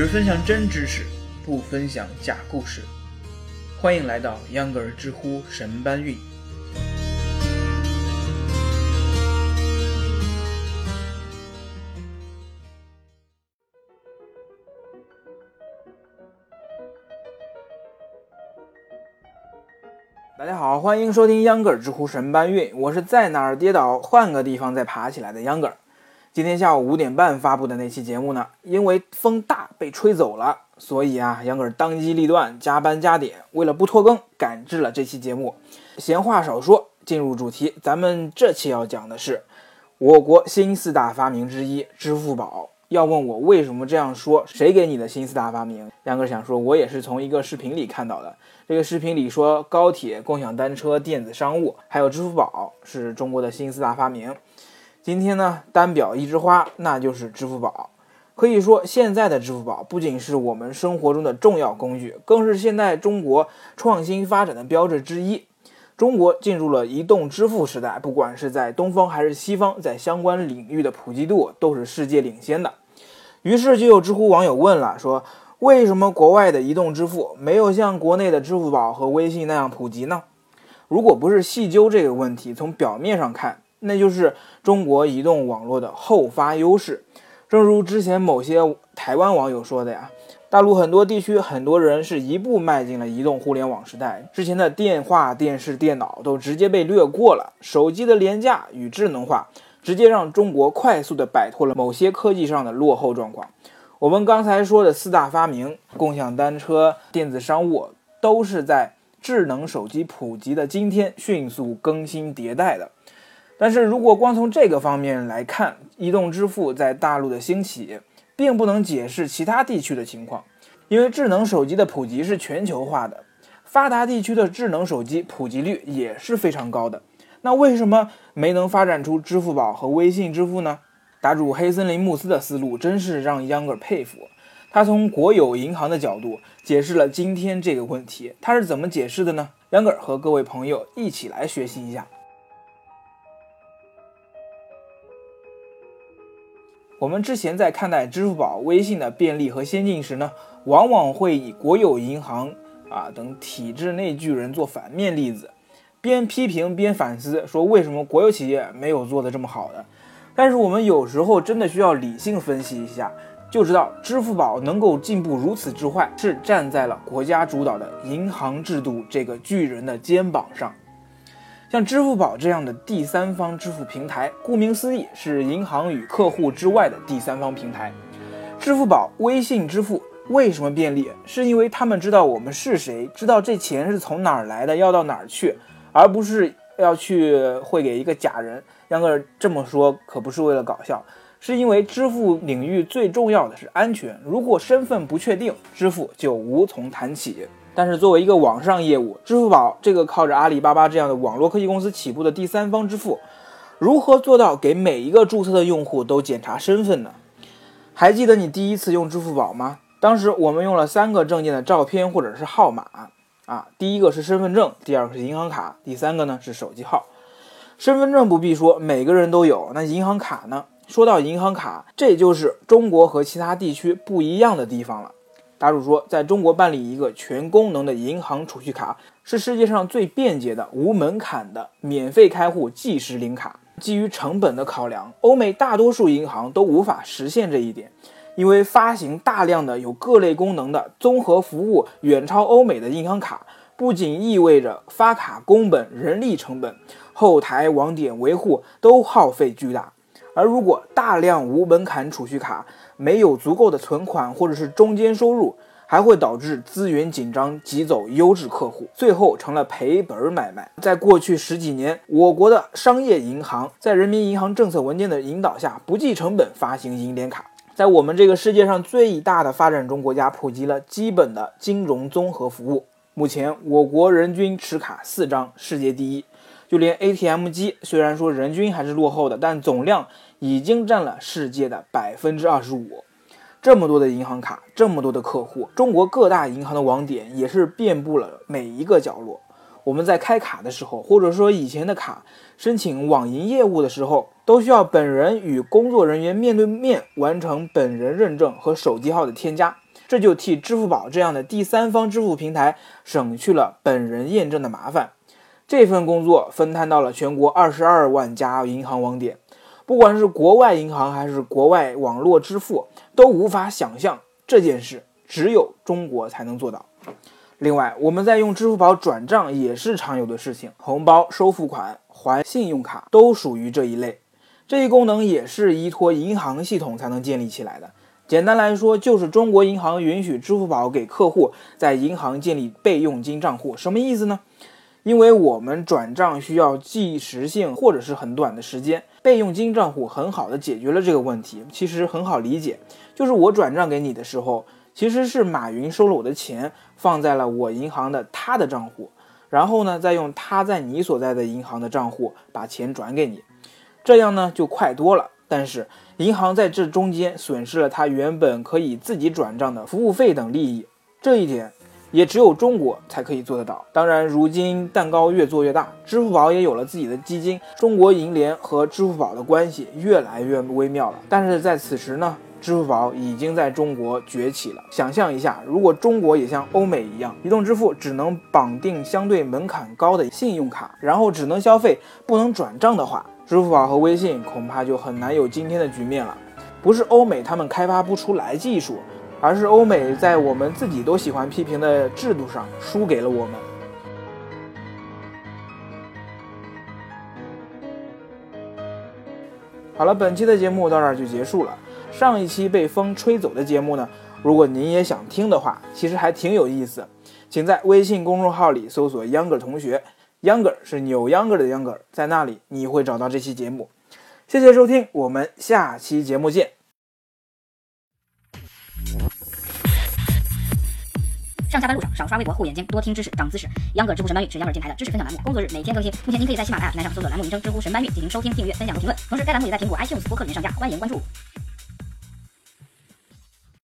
只分享真知识，不分享假故事。欢迎来到秧歌儿知乎神搬运。大家好，欢迎收听秧歌儿知乎神搬运，我是在哪儿跌倒换个地方再爬起来的秧歌儿。今天下午五点半发布的那期节目呢，因为风大被吹走了，所以啊，杨哥儿当机立断加班加点，为了不拖更，赶制了这期节目。闲话少说，进入主题，咱们这期要讲的是我国新四大发明之一——支付宝。要问我为什么这样说，谁给你的新四大发明？杨哥儿想说，我也是从一个视频里看到的。这个视频里说，高铁、共享单车、电子商务，还有支付宝是中国的新四大发明。今天呢，单表一枝花，那就是支付宝。可以说，现在的支付宝不仅是我们生活中的重要工具，更是现在中国创新发展的标志之一。中国进入了移动支付时代，不管是在东方还是西方，在相关领域的普及度都是世界领先的。于是就有知乎网友问了，说为什么国外的移动支付没有像国内的支付宝和微信那样普及呢？如果不是细究这个问题，从表面上看，那就是中国移动网络的后发优势。正如之前某些台湾网友说的呀，大陆很多地区很多人是一步迈进了移动互联网时代，之前的电话、电视、电脑都直接被略过了，手机的廉价与智能化。直接让中国快速地摆脱了某些科技上的落后状况。我们刚才说的四大发明——共享单车、电子商务，都是在智能手机普及的今天迅速更新迭代的。但是如果光从这个方面来看，移动支付在大陆的兴起，并不能解释其他地区的情况，因为智能手机的普及是全球化的，发达地区的智能手机普及率也是非常高的。那为什么没能发展出支付宝和微信支付呢？答主黑森林慕斯的思路真是让秧歌佩服。他从国有银行的角度解释了今天这个问题。他是怎么解释的呢？秧歌和各位朋友一起来学习一下。我们之前在看待支付宝、微信的便利和先进时呢，往往会以国有银行啊等体制内巨人做反面例子。边批评边反思，说为什么国有企业没有做得这么好的？但是我们有时候真的需要理性分析一下，就知道支付宝能够进步如此之快，是站在了国家主导的银行制度这个巨人的肩膀上。像支付宝这样的第三方支付平台，顾名思义是银行与客户之外的第三方平台。支付宝、微信支付为什么便利？是因为他们知道我们是谁，知道这钱是从哪儿来的，要到哪儿去。而不是要去汇给一个假人，杨哥这么说可不是为了搞笑，是因为支付领域最重要的是安全。如果身份不确定，支付就无从谈起。但是作为一个网上业务，支付宝这个靠着阿里巴巴这样的网络科技公司起步的第三方支付，如何做到给每一个注册的用户都检查身份呢？还记得你第一次用支付宝吗？当时我们用了三个证件的照片或者是号码。啊，第一个是身份证，第二个是银行卡，第三个呢是手机号。身份证不必说，每个人都有。那银行卡呢？说到银行卡，这就是中国和其他地区不一样的地方了。答主说，在中国办理一个全功能的银行储蓄卡，是世界上最便捷的、无门槛的免费开户即时领卡。基于成本的考量，欧美大多数银行都无法实现这一点。因为发行大量的有各类功能的综合服务远超欧美的银行卡，不仅意味着发卡工本、人力成本、后台网点维护都耗费巨大。而如果大量无门槛储蓄卡没有足够的存款或者是中间收入，还会导致资源紧张，挤走优质客户，最后成了赔本买卖。在过去十几年，我国的商业银行在人民银行政策文件的引导下，不计成本发行银联卡。在我们这个世界上最大的发展中国家，普及了基本的金融综合服务。目前，我国人均持卡四张，世界第一。就连 ATM 机，虽然说人均还是落后的，但总量已经占了世界的百分之二十五。这么多的银行卡，这么多的客户，中国各大银行的网点也是遍布了每一个角落。我们在开卡的时候，或者说以前的卡申请网银业务的时候，都需要本人与工作人员面对面完成本人认证和手机号的添加。这就替支付宝这样的第三方支付平台省去了本人验证的麻烦。这份工作分摊到了全国二十二万家银行网点，不管是国外银行还是国外网络支付，都无法想象这件事，只有中国才能做到。另外，我们在用支付宝转账也是常有的事情，红包、收付款、还信用卡都属于这一类。这一功能也是依托银行系统才能建立起来的。简单来说，就是中国银行允许支付宝给客户在银行建立备用金账户。什么意思呢？因为我们转账需要即时性或者是很短的时间，备用金账户很好的解决了这个问题。其实很好理解，就是我转账给你的时候，其实是马云收了我的钱，放在了我银行的他的账户，然后呢，再用他在你所在的银行的账户把钱转给你，这样呢就快多了。但是银行在这中间损失了他原本可以自己转账的服务费等利益，这一点也只有中国才可以做得到。当然，如今蛋糕越做越大，支付宝也有了自己的基金，中国银联和支付宝的关系越来越微妙了。但是在此时呢，支付宝已经在中国崛起了。想象一下，如果中国也像欧美一样，移动支付只能绑定相对门槛高的信用卡，然后只能消费不能转账的话。支付宝和微信恐怕就很难有今天的局面了。不是欧美他们开发不出来技术，而是欧美在我们自己都喜欢批评的制度上输给了我们。好了，本期的节目到这儿就结束了。上一期被风吹走的节目呢，如果您也想听的话，其实还挺有意思，请在微信公众号里搜索 “younger 同学”。Younger 是扭秧歌的 Younger，在那里你会找到这期节目。谢谢收听，我们下期节目见。上下班路上少刷微博，护眼睛，多听知识，长姿势。秧歌知乎神搬运是央广电台的知识分享栏目，工作日每天更新。目前您可以在喜马拉雅平台上搜索栏目名称“知乎神搬运”进行收听、订阅、分享和评论。同时，该栏目也在苹果 iTunes 播客里面上架，欢迎关注。